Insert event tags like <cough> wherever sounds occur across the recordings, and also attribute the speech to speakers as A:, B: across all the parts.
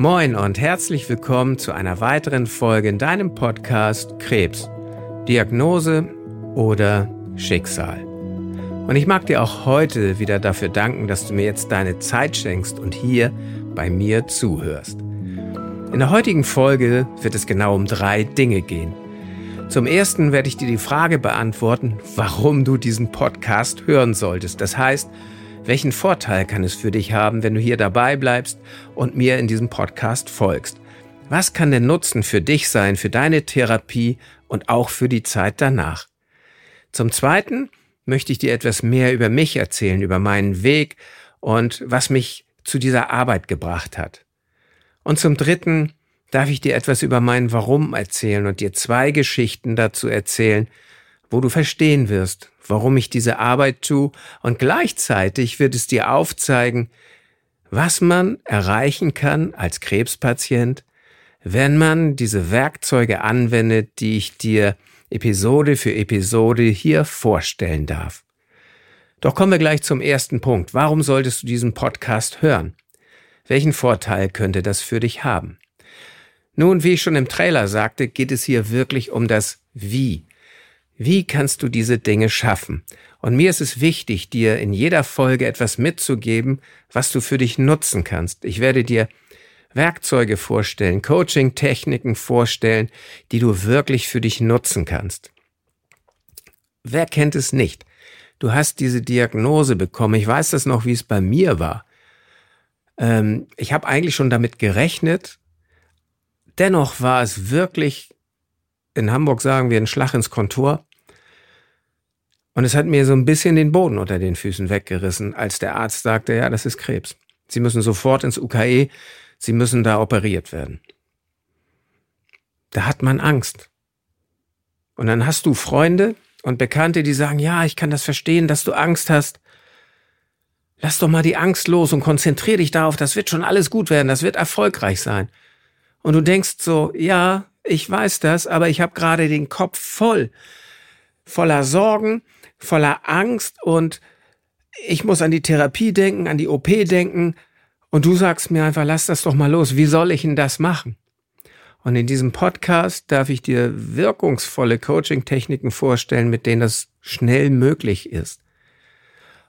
A: Moin und herzlich willkommen zu einer weiteren Folge in deinem Podcast Krebs, Diagnose oder Schicksal. Und ich mag dir auch heute wieder dafür danken, dass du mir jetzt deine Zeit schenkst und hier bei mir zuhörst. In der heutigen Folge wird es genau um drei Dinge gehen. Zum ersten werde ich dir die Frage beantworten, warum du diesen Podcast hören solltest. Das heißt, welchen Vorteil kann es für dich haben, wenn du hier dabei bleibst und mir in diesem Podcast folgst? Was kann der Nutzen für dich sein, für deine Therapie und auch für die Zeit danach? Zum Zweiten möchte ich dir etwas mehr über mich erzählen, über meinen Weg und was mich zu dieser Arbeit gebracht hat. Und zum Dritten darf ich dir etwas über mein Warum erzählen und dir zwei Geschichten dazu erzählen, wo du verstehen wirst, warum ich diese Arbeit tue und gleichzeitig wird es dir aufzeigen, was man erreichen kann als Krebspatient, wenn man diese Werkzeuge anwendet, die ich dir Episode für Episode hier vorstellen darf. Doch kommen wir gleich zum ersten Punkt. Warum solltest du diesen Podcast hören? Welchen Vorteil könnte das für dich haben? Nun, wie ich schon im Trailer sagte, geht es hier wirklich um das Wie. Wie kannst du diese Dinge schaffen? Und mir ist es wichtig, dir in jeder Folge etwas mitzugeben, was du für dich nutzen kannst. Ich werde dir Werkzeuge vorstellen, Coaching-Techniken vorstellen, die du wirklich für dich nutzen kannst. Wer kennt es nicht? Du hast diese Diagnose bekommen. Ich weiß das noch, wie es bei mir war. Ähm, ich habe eigentlich schon damit gerechnet. Dennoch war es wirklich, in Hamburg sagen wir, ein Schlag ins Kontor. Und es hat mir so ein bisschen den Boden unter den Füßen weggerissen, als der Arzt sagte, ja, das ist Krebs. Sie müssen sofort ins UKE, Sie müssen da operiert werden. Da hat man Angst. Und dann hast du Freunde und Bekannte, die sagen, ja, ich kann das verstehen, dass du Angst hast. Lass doch mal die Angst los und konzentrier dich darauf, das wird schon alles gut werden, das wird erfolgreich sein. Und du denkst so, ja, ich weiß das, aber ich habe gerade den Kopf voll, voller Sorgen, voller Angst und ich muss an die Therapie denken, an die OP denken. Und du sagst mir einfach, lass das doch mal los. Wie soll ich denn das machen? Und in diesem Podcast darf ich dir wirkungsvolle Coaching-Techniken vorstellen, mit denen das schnell möglich ist.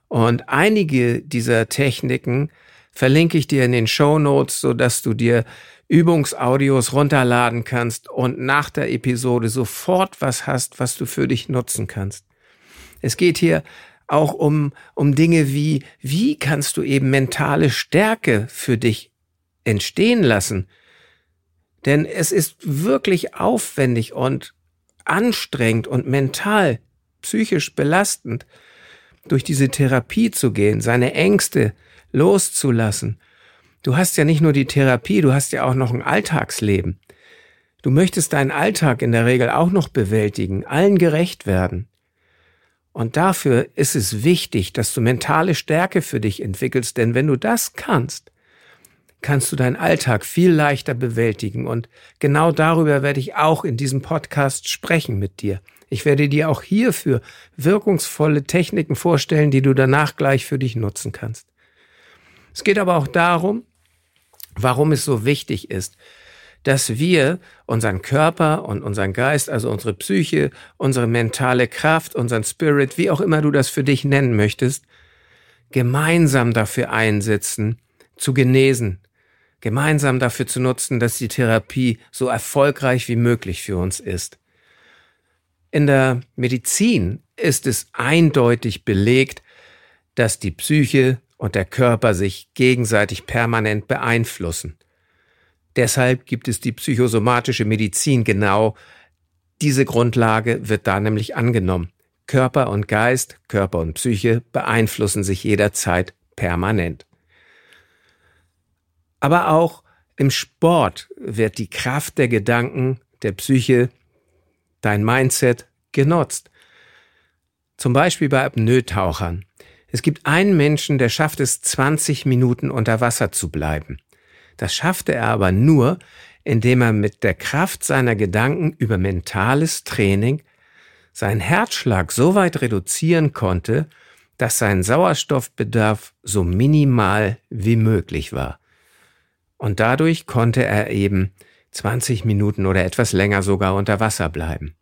A: Und einige dieser Techniken verlinke ich dir in den Show Notes, so dass du dir Übungsaudios runterladen kannst und nach der Episode sofort was hast, was du für dich nutzen kannst. Es geht hier auch um, um Dinge wie, wie kannst du eben mentale Stärke für dich entstehen lassen? Denn es ist wirklich aufwendig und anstrengend und mental, psychisch belastend, durch diese Therapie zu gehen, seine Ängste loszulassen. Du hast ja nicht nur die Therapie, du hast ja auch noch ein Alltagsleben. Du möchtest deinen Alltag in der Regel auch noch bewältigen, allen gerecht werden. Und dafür ist es wichtig, dass du mentale Stärke für dich entwickelst, denn wenn du das kannst, kannst du deinen Alltag viel leichter bewältigen. Und genau darüber werde ich auch in diesem Podcast sprechen mit dir. Ich werde dir auch hierfür wirkungsvolle Techniken vorstellen, die du danach gleich für dich nutzen kannst. Es geht aber auch darum, warum es so wichtig ist, dass wir unseren Körper und unseren Geist, also unsere Psyche, unsere mentale Kraft, unseren Spirit, wie auch immer du das für dich nennen möchtest, gemeinsam dafür einsetzen, zu genesen, gemeinsam dafür zu nutzen, dass die Therapie so erfolgreich wie möglich für uns ist. In der Medizin ist es eindeutig belegt, dass die Psyche und der Körper sich gegenseitig permanent beeinflussen. Deshalb gibt es die psychosomatische Medizin genau. Diese Grundlage wird da nämlich angenommen. Körper und Geist, Körper und Psyche beeinflussen sich jederzeit permanent. Aber auch im Sport wird die Kraft der Gedanken, der Psyche, dein Mindset genutzt. Zum Beispiel bei Apnoe-Tauchern. Es gibt einen Menschen, der schafft es, 20 Minuten unter Wasser zu bleiben. Das schaffte er aber nur, indem er mit der Kraft seiner Gedanken über mentales Training seinen Herzschlag so weit reduzieren konnte, dass sein Sauerstoffbedarf so minimal wie möglich war. Und dadurch konnte er eben 20 Minuten oder etwas länger sogar unter Wasser bleiben.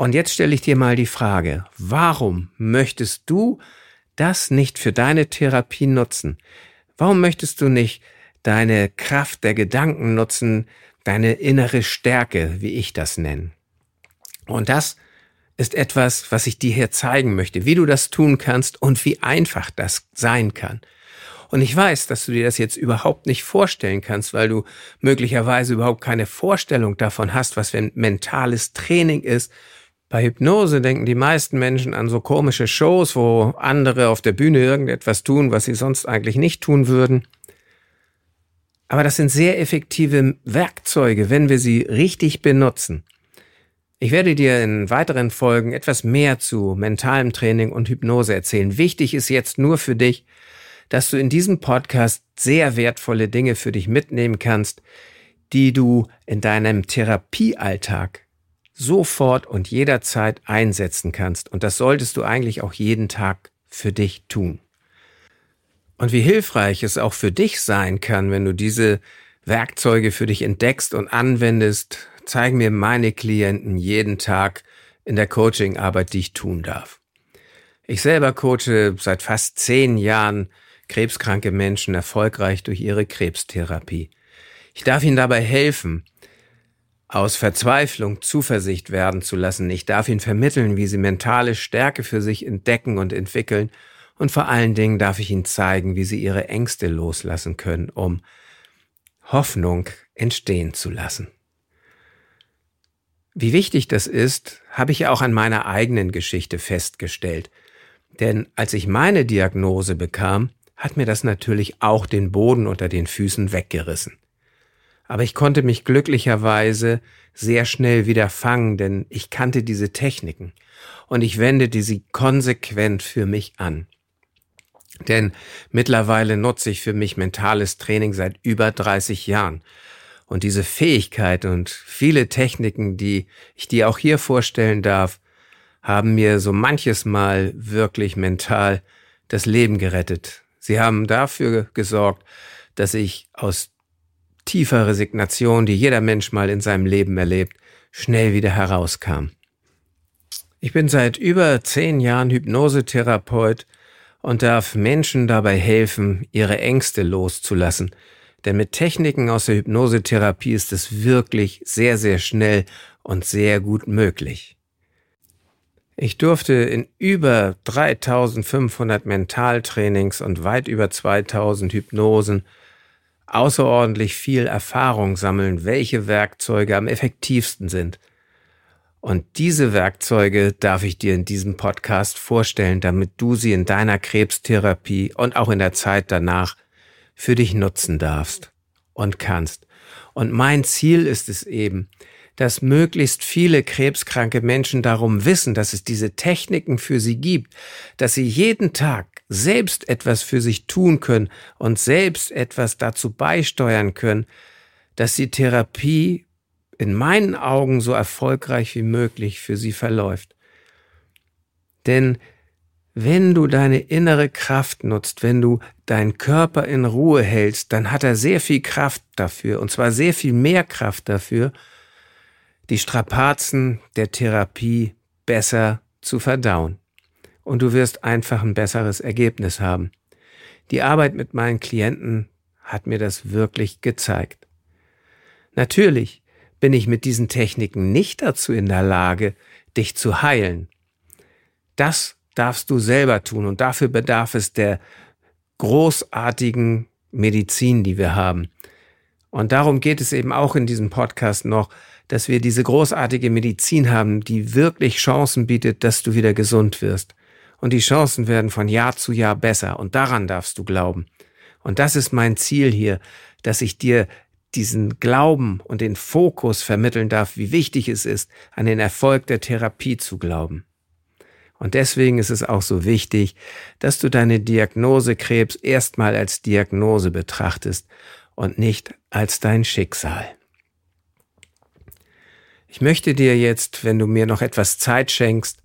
A: Und jetzt stelle ich dir mal die Frage, warum möchtest du das nicht für deine Therapie nutzen? Warum möchtest du nicht deine Kraft der Gedanken nutzen, deine innere Stärke, wie ich das nenne? Und das ist etwas, was ich dir hier zeigen möchte, wie du das tun kannst und wie einfach das sein kann. Und ich weiß, dass du dir das jetzt überhaupt nicht vorstellen kannst, weil du möglicherweise überhaupt keine Vorstellung davon hast, was ein mentales Training ist. Bei Hypnose denken die meisten Menschen an so komische Shows, wo andere auf der Bühne irgendetwas tun, was sie sonst eigentlich nicht tun würden. Aber das sind sehr effektive Werkzeuge, wenn wir sie richtig benutzen. Ich werde dir in weiteren Folgen etwas mehr zu mentalem Training und Hypnose erzählen. Wichtig ist jetzt nur für dich, dass du in diesem Podcast sehr wertvolle Dinge für dich mitnehmen kannst, die du in deinem Therapiealltag sofort und jederzeit einsetzen kannst. Und das solltest du eigentlich auch jeden Tag für dich tun. Und wie hilfreich es auch für dich sein kann, wenn du diese Werkzeuge für dich entdeckst und anwendest, zeigen mir meine Klienten jeden Tag in der Coachingarbeit, die ich tun darf. Ich selber coache seit fast zehn Jahren krebskranke Menschen erfolgreich durch ihre Krebstherapie. Ich darf ihnen dabei helfen, aus Verzweiflung Zuversicht werden zu lassen. Ich darf ihnen vermitteln, wie sie mentale Stärke für sich entdecken und entwickeln. Und vor allen Dingen darf ich ihnen zeigen, wie sie ihre Ängste loslassen können, um Hoffnung entstehen zu lassen. Wie wichtig das ist, habe ich auch an meiner eigenen Geschichte festgestellt. Denn als ich meine Diagnose bekam, hat mir das natürlich auch den Boden unter den Füßen weggerissen. Aber ich konnte mich glücklicherweise sehr schnell wieder fangen, denn ich kannte diese Techniken und ich wendete sie konsequent für mich an. Denn mittlerweile nutze ich für mich mentales Training seit über 30 Jahren. Und diese Fähigkeit und viele Techniken, die ich dir auch hier vorstellen darf, haben mir so manches Mal wirklich mental das Leben gerettet. Sie haben dafür gesorgt, dass ich aus tiefer Resignation, die jeder Mensch mal in seinem Leben erlebt, schnell wieder herauskam. Ich bin seit über zehn Jahren Hypnosetherapeut und darf Menschen dabei helfen, ihre Ängste loszulassen. Denn mit Techniken aus der Hypnosetherapie ist es wirklich sehr, sehr schnell und sehr gut möglich. Ich durfte in über 3500 Mentaltrainings und weit über 2000 Hypnosen außerordentlich viel Erfahrung sammeln, welche Werkzeuge am effektivsten sind. Und diese Werkzeuge darf ich dir in diesem Podcast vorstellen, damit du sie in deiner Krebstherapie und auch in der Zeit danach für dich nutzen darfst und kannst. Und mein Ziel ist es eben, dass möglichst viele krebskranke Menschen darum wissen, dass es diese Techniken für sie gibt, dass sie jeden Tag selbst etwas für sich tun können und selbst etwas dazu beisteuern können, dass die Therapie in meinen Augen so erfolgreich wie möglich für sie verläuft. Denn wenn du deine innere Kraft nutzt, wenn du deinen Körper in Ruhe hältst, dann hat er sehr viel Kraft dafür, und zwar sehr viel mehr Kraft dafür, die Strapazen der Therapie besser zu verdauen. Und du wirst einfach ein besseres Ergebnis haben. Die Arbeit mit meinen Klienten hat mir das wirklich gezeigt. Natürlich bin ich mit diesen Techniken nicht dazu in der Lage, dich zu heilen. Das darfst du selber tun und dafür bedarf es der großartigen Medizin, die wir haben. Und darum geht es eben auch in diesem Podcast noch, dass wir diese großartige Medizin haben, die wirklich Chancen bietet, dass du wieder gesund wirst. Und die Chancen werden von Jahr zu Jahr besser. Und daran darfst du glauben. Und das ist mein Ziel hier, dass ich dir diesen Glauben und den Fokus vermitteln darf, wie wichtig es ist, an den Erfolg der Therapie zu glauben. Und deswegen ist es auch so wichtig, dass du deine Diagnose Krebs erstmal als Diagnose betrachtest und nicht als dein Schicksal. Ich möchte dir jetzt, wenn du mir noch etwas Zeit schenkst,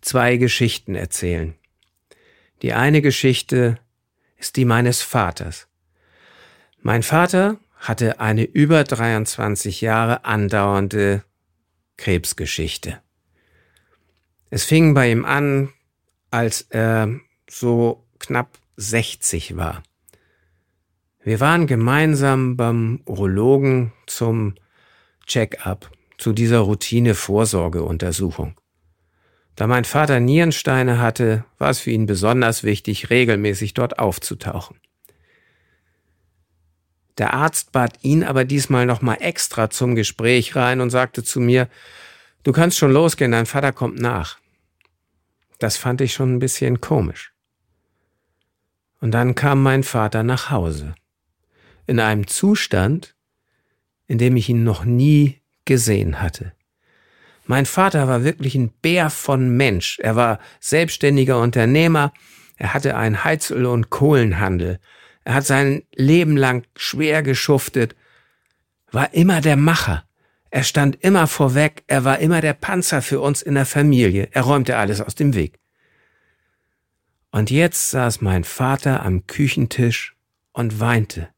A: zwei Geschichten erzählen. Die eine Geschichte ist die meines Vaters. Mein Vater hatte eine über 23 Jahre andauernde Krebsgeschichte. Es fing bei ihm an, als er so knapp 60 war. Wir waren gemeinsam beim Urologen zum Check-up, zu dieser Routine-Vorsorgeuntersuchung. Da mein Vater Nierensteine hatte, war es für ihn besonders wichtig, regelmäßig dort aufzutauchen. Der Arzt bat ihn aber diesmal nochmal extra zum Gespräch rein und sagte zu mir, du kannst schon losgehen, dein Vater kommt nach. Das fand ich schon ein bisschen komisch. Und dann kam mein Vater nach Hause. In einem Zustand, in dem ich ihn noch nie gesehen hatte. Mein Vater war wirklich ein Bär von Mensch. Er war selbstständiger Unternehmer. Er hatte einen Heizöl- und Kohlenhandel. Er hat sein Leben lang schwer geschuftet, war immer der Macher. Er stand immer vorweg, er war immer der Panzer für uns in der Familie. Er räumte alles aus dem Weg. Und jetzt saß mein Vater am Küchentisch und weinte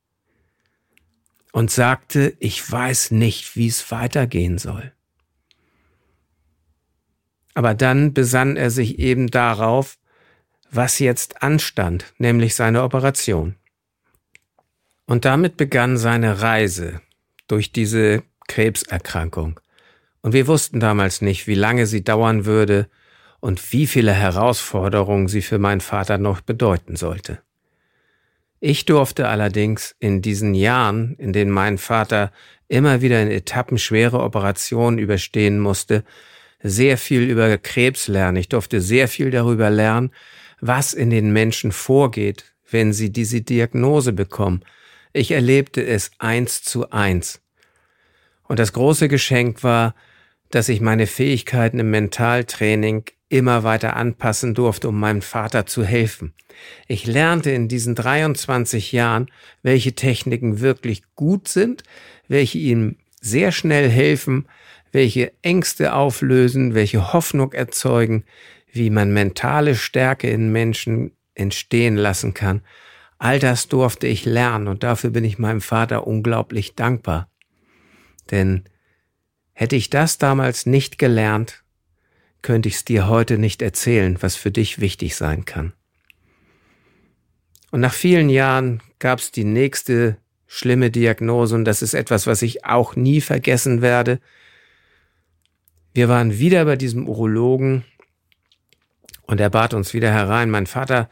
A: und sagte, ich weiß nicht, wie es weitergehen soll. Aber dann besann er sich eben darauf, was jetzt anstand, nämlich seine Operation. Und damit begann seine Reise durch diese Krebserkrankung. Und wir wussten damals nicht, wie lange sie dauern würde und wie viele Herausforderungen sie für meinen Vater noch bedeuten sollte. Ich durfte allerdings in diesen Jahren, in denen mein Vater immer wieder in Etappen schwere Operationen überstehen musste, sehr viel über Krebs lernen. Ich durfte sehr viel darüber lernen, was in den Menschen vorgeht, wenn sie diese Diagnose bekommen. Ich erlebte es eins zu eins. Und das große Geschenk war, dass ich meine Fähigkeiten im Mentaltraining immer weiter anpassen durfte, um meinem Vater zu helfen. Ich lernte in diesen 23 Jahren, welche Techniken wirklich gut sind, welche ihm sehr schnell helfen, welche Ängste auflösen, welche Hoffnung erzeugen, wie man mentale Stärke in Menschen entstehen lassen kann. All das durfte ich lernen und dafür bin ich meinem Vater unglaublich dankbar. Denn hätte ich das damals nicht gelernt, könnte ich es dir heute nicht erzählen, was für dich wichtig sein kann. Und nach vielen Jahren gab es die nächste schlimme Diagnose und das ist etwas, was ich auch nie vergessen werde. Wir waren wieder bei diesem Urologen und er bat uns wieder herein. Mein Vater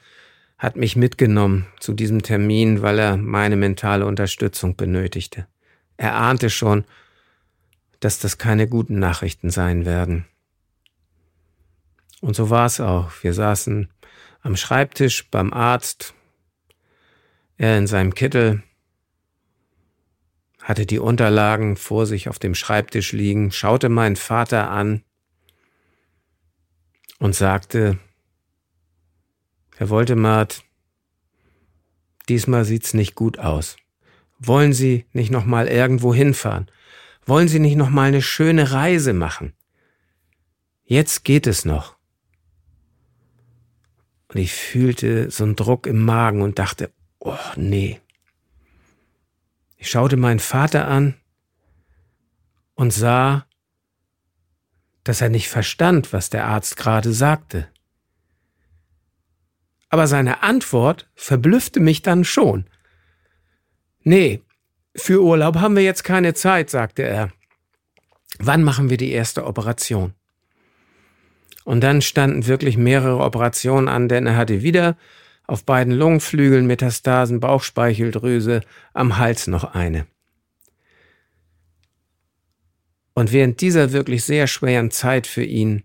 A: hat mich mitgenommen zu diesem Termin, weil er meine mentale Unterstützung benötigte. Er ahnte schon, dass das keine guten Nachrichten sein werden. Und so war es auch. Wir saßen am Schreibtisch beim Arzt, er in seinem Kittel hatte die Unterlagen vor sich auf dem Schreibtisch liegen, schaute meinen Vater an und sagte, Herr Woltemart, diesmal sieht's nicht gut aus. Wollen Sie nicht noch mal irgendwo hinfahren? Wollen Sie nicht noch mal eine schöne Reise machen? Jetzt geht es noch. Und ich fühlte so einen Druck im Magen und dachte, oh nee. Ich schaute meinen Vater an und sah, dass er nicht verstand, was der Arzt gerade sagte. Aber seine Antwort verblüffte mich dann schon. Nee, für Urlaub haben wir jetzt keine Zeit, sagte er. Wann machen wir die erste Operation? Und dann standen wirklich mehrere Operationen an, denn er hatte wieder auf beiden Lungenflügeln Metastasen, Bauchspeicheldrüse, am Hals noch eine. Und während dieser wirklich sehr schweren Zeit für ihn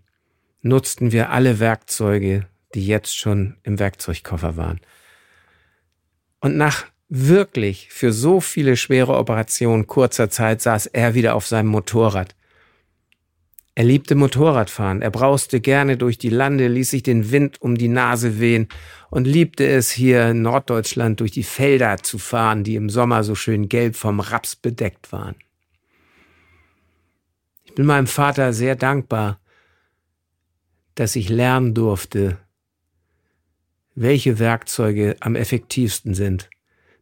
A: nutzten wir alle Werkzeuge, die jetzt schon im Werkzeugkoffer waren. Und nach wirklich für so viele schwere Operationen kurzer Zeit saß er wieder auf seinem Motorrad. Er liebte Motorradfahren, er brauste gerne durch die Lande, ließ sich den Wind um die Nase wehen und liebte es hier in Norddeutschland durch die Felder zu fahren, die im Sommer so schön gelb vom Raps bedeckt waren. Ich bin meinem Vater sehr dankbar, dass ich lernen durfte, welche Werkzeuge am effektivsten sind,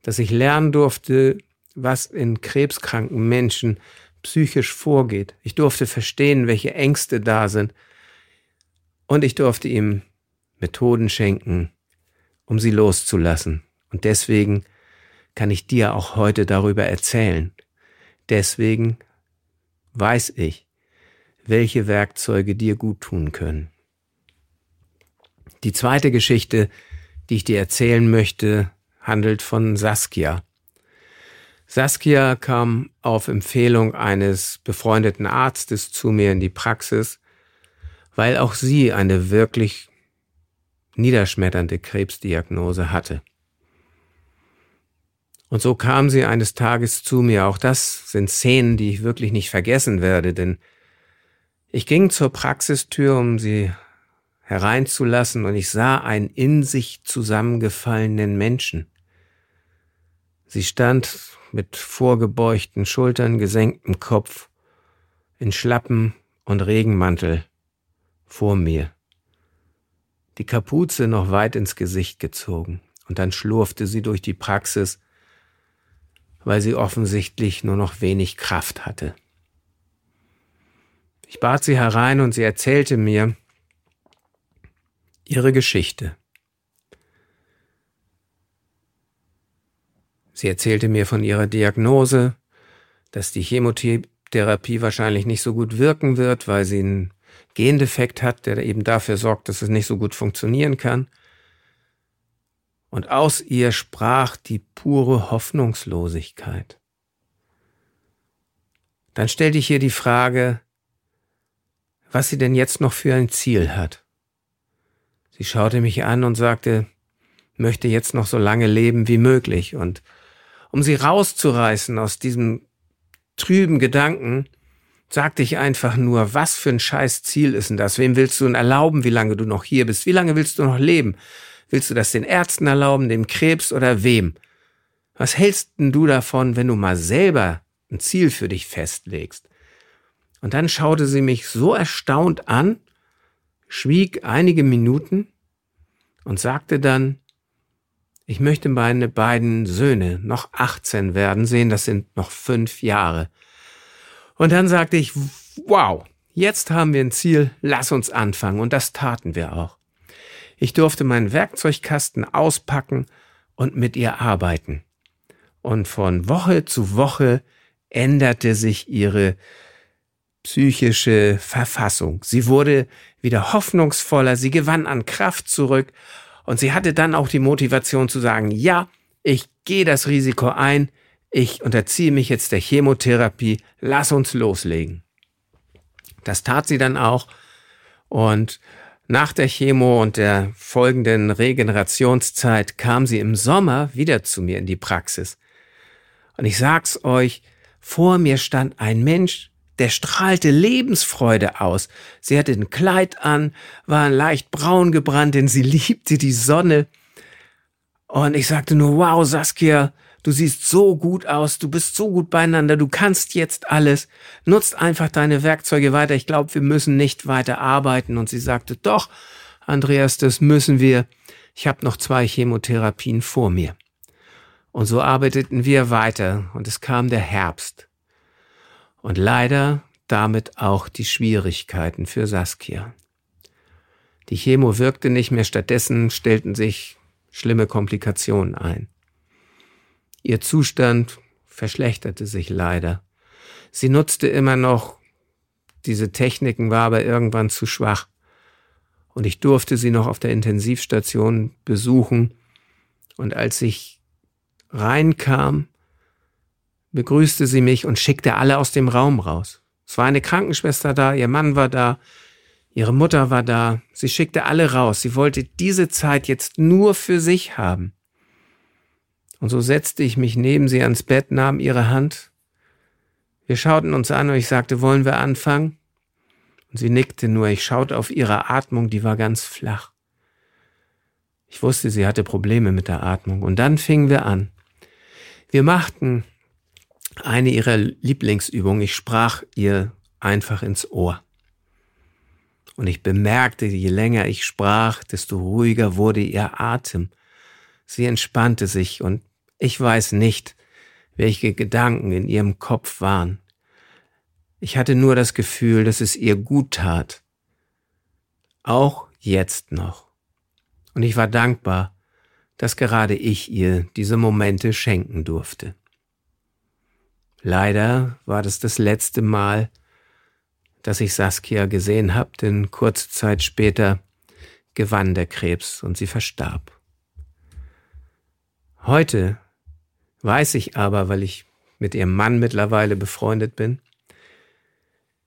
A: dass ich lernen durfte, was in krebskranken Menschen psychisch vorgeht. Ich durfte verstehen, welche Ängste da sind. Und ich durfte ihm Methoden schenken, um sie loszulassen. Und deswegen kann ich dir auch heute darüber erzählen. Deswegen weiß ich, welche Werkzeuge dir gut tun können. Die zweite Geschichte, die ich dir erzählen möchte, handelt von Saskia. Saskia kam auf Empfehlung eines befreundeten Arztes zu mir in die Praxis, weil auch sie eine wirklich niederschmetternde Krebsdiagnose hatte. Und so kam sie eines Tages zu mir. Auch das sind Szenen, die ich wirklich nicht vergessen werde, denn ich ging zur Praxistür, um sie hereinzulassen, und ich sah einen in sich zusammengefallenen Menschen. Sie stand mit vorgebeugten Schultern, gesenktem Kopf, in Schlappen und Regenmantel vor mir. Die Kapuze noch weit ins Gesicht gezogen, und dann schlurfte sie durch die Praxis, weil sie offensichtlich nur noch wenig Kraft hatte. Ich bat sie herein und sie erzählte mir ihre Geschichte. Sie erzählte mir von ihrer Diagnose, dass die Chemotherapie wahrscheinlich nicht so gut wirken wird, weil sie einen Gendefekt hat, der eben dafür sorgt, dass es nicht so gut funktionieren kann. Und aus ihr sprach die pure Hoffnungslosigkeit. Dann stellte ich ihr die Frage, was sie denn jetzt noch für ein Ziel hat. Sie schaute mich an und sagte, möchte jetzt noch so lange leben wie möglich. Und um sie rauszureißen aus diesem trüben Gedanken, sagte ich einfach nur, was für ein scheiß Ziel ist denn das? Wem willst du denn erlauben, wie lange du noch hier bist? Wie lange willst du noch leben? Willst du das den Ärzten erlauben, dem Krebs oder wem? Was hältst denn du davon, wenn du mal selber ein Ziel für dich festlegst? Und dann schaute sie mich so erstaunt an, schwieg einige Minuten und sagte dann, ich möchte meine beiden Söhne noch 18 werden sehen, das sind noch fünf Jahre. Und dann sagte ich, wow, jetzt haben wir ein Ziel, lass uns anfangen. Und das taten wir auch. Ich durfte meinen Werkzeugkasten auspacken und mit ihr arbeiten. Und von Woche zu Woche änderte sich ihre psychische Verfassung. Sie wurde wieder hoffnungsvoller, sie gewann an Kraft zurück und sie hatte dann auch die Motivation zu sagen, ja, ich gehe das Risiko ein, ich unterziehe mich jetzt der Chemotherapie, lass uns loslegen. Das tat sie dann auch und nach der Chemo und der folgenden Regenerationszeit kam sie im Sommer wieder zu mir in die Praxis. Und ich sag's euch, vor mir stand ein Mensch, der strahlte Lebensfreude aus. Sie hatte ein Kleid an, war leicht braun gebrannt, denn sie <laughs> liebte die Sonne. Und ich sagte nur, wow, Saskia, du siehst so gut aus, du bist so gut beieinander, du kannst jetzt alles, nutzt einfach deine Werkzeuge weiter, ich glaube, wir müssen nicht weiter arbeiten. Und sie sagte, doch, Andreas, das müssen wir. Ich habe noch zwei Chemotherapien vor mir. Und so arbeiteten wir weiter und es kam der Herbst. Und leider damit auch die Schwierigkeiten für Saskia. Die Chemo wirkte nicht mehr, stattdessen stellten sich schlimme Komplikationen ein. Ihr Zustand verschlechterte sich leider. Sie nutzte immer noch diese Techniken, war aber irgendwann zu schwach. Und ich durfte sie noch auf der Intensivstation besuchen. Und als ich reinkam, begrüßte sie mich und schickte alle aus dem Raum raus. Es war eine Krankenschwester da, ihr Mann war da, ihre Mutter war da. Sie schickte alle raus. Sie wollte diese Zeit jetzt nur für sich haben. Und so setzte ich mich neben sie ans Bett, nahm ihre Hand. Wir schauten uns an und ich sagte, wollen wir anfangen? Und sie nickte nur. Ich schaute auf ihre Atmung, die war ganz flach. Ich wusste, sie hatte Probleme mit der Atmung. Und dann fingen wir an. Wir machten eine ihrer Lieblingsübungen. Ich sprach ihr einfach ins Ohr. Und ich bemerkte, je länger ich sprach, desto ruhiger wurde ihr Atem. Sie entspannte sich und Ich weiß nicht, welche Gedanken in ihrem Kopf waren. Ich hatte nur das Gefühl, dass es ihr gut tat. Auch jetzt noch. Und ich war dankbar, dass gerade ich ihr diese Momente schenken durfte. Leider war das das letzte Mal, dass ich Saskia gesehen habe, denn kurze Zeit später gewann der Krebs und sie verstarb. Heute weiß ich aber, weil ich mit ihrem Mann mittlerweile befreundet bin,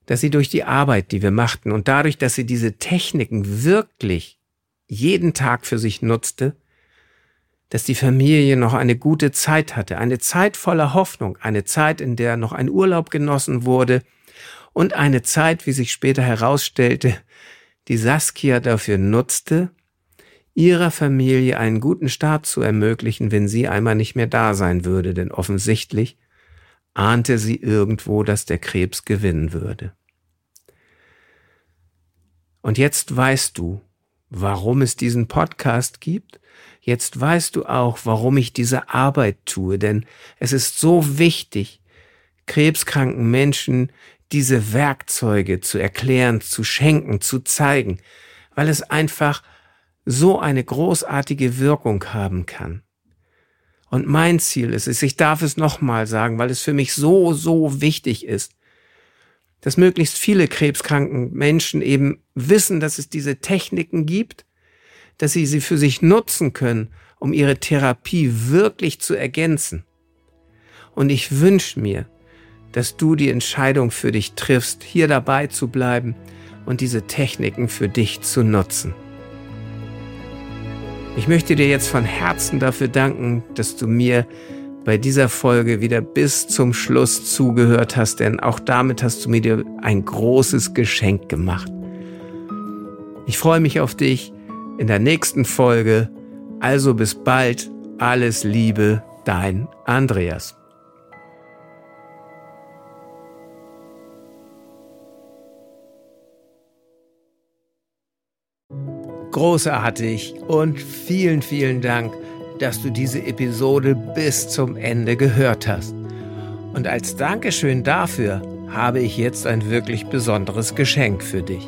A: dass sie durch die Arbeit, die wir machten und dadurch, dass sie diese Techniken wirklich jeden Tag für sich nutzte, dass die Familie noch eine gute Zeit hatte, eine Zeit voller Hoffnung, eine Zeit, in der noch ein Urlaub genossen wurde und eine Zeit, wie sich später herausstellte, die Saskia dafür nutzte, ihrer Familie einen guten Start zu ermöglichen, wenn sie einmal nicht mehr da sein würde, denn offensichtlich ahnte sie irgendwo, dass der Krebs gewinnen würde. Und jetzt weißt du, warum es diesen Podcast gibt. Jetzt weißt du auch, warum ich diese Arbeit tue, denn es ist so wichtig, krebskranken Menschen diese Werkzeuge zu erklären, zu schenken, zu zeigen, weil es einfach so eine großartige Wirkung haben kann. Und mein Ziel ist es, ich darf es nochmal sagen, weil es für mich so, so wichtig ist, dass möglichst viele krebskranken Menschen eben wissen, dass es diese Techniken gibt, dass sie sie für sich nutzen können, um ihre Therapie wirklich zu ergänzen. Und ich wünsche mir, dass du die Entscheidung für dich triffst, hier dabei zu bleiben und diese Techniken für dich zu nutzen. Ich möchte dir jetzt von Herzen dafür danken, dass du mir bei dieser Folge wieder bis zum Schluss zugehört hast, denn auch damit hast du mir ein großes Geschenk gemacht. Ich freue mich auf dich in der nächsten Folge. Also bis bald. Alles Liebe, dein Andreas. Großartig und vielen, vielen Dank dass du diese Episode bis zum Ende gehört hast. Und als Dankeschön dafür habe ich jetzt ein wirklich besonderes Geschenk für dich.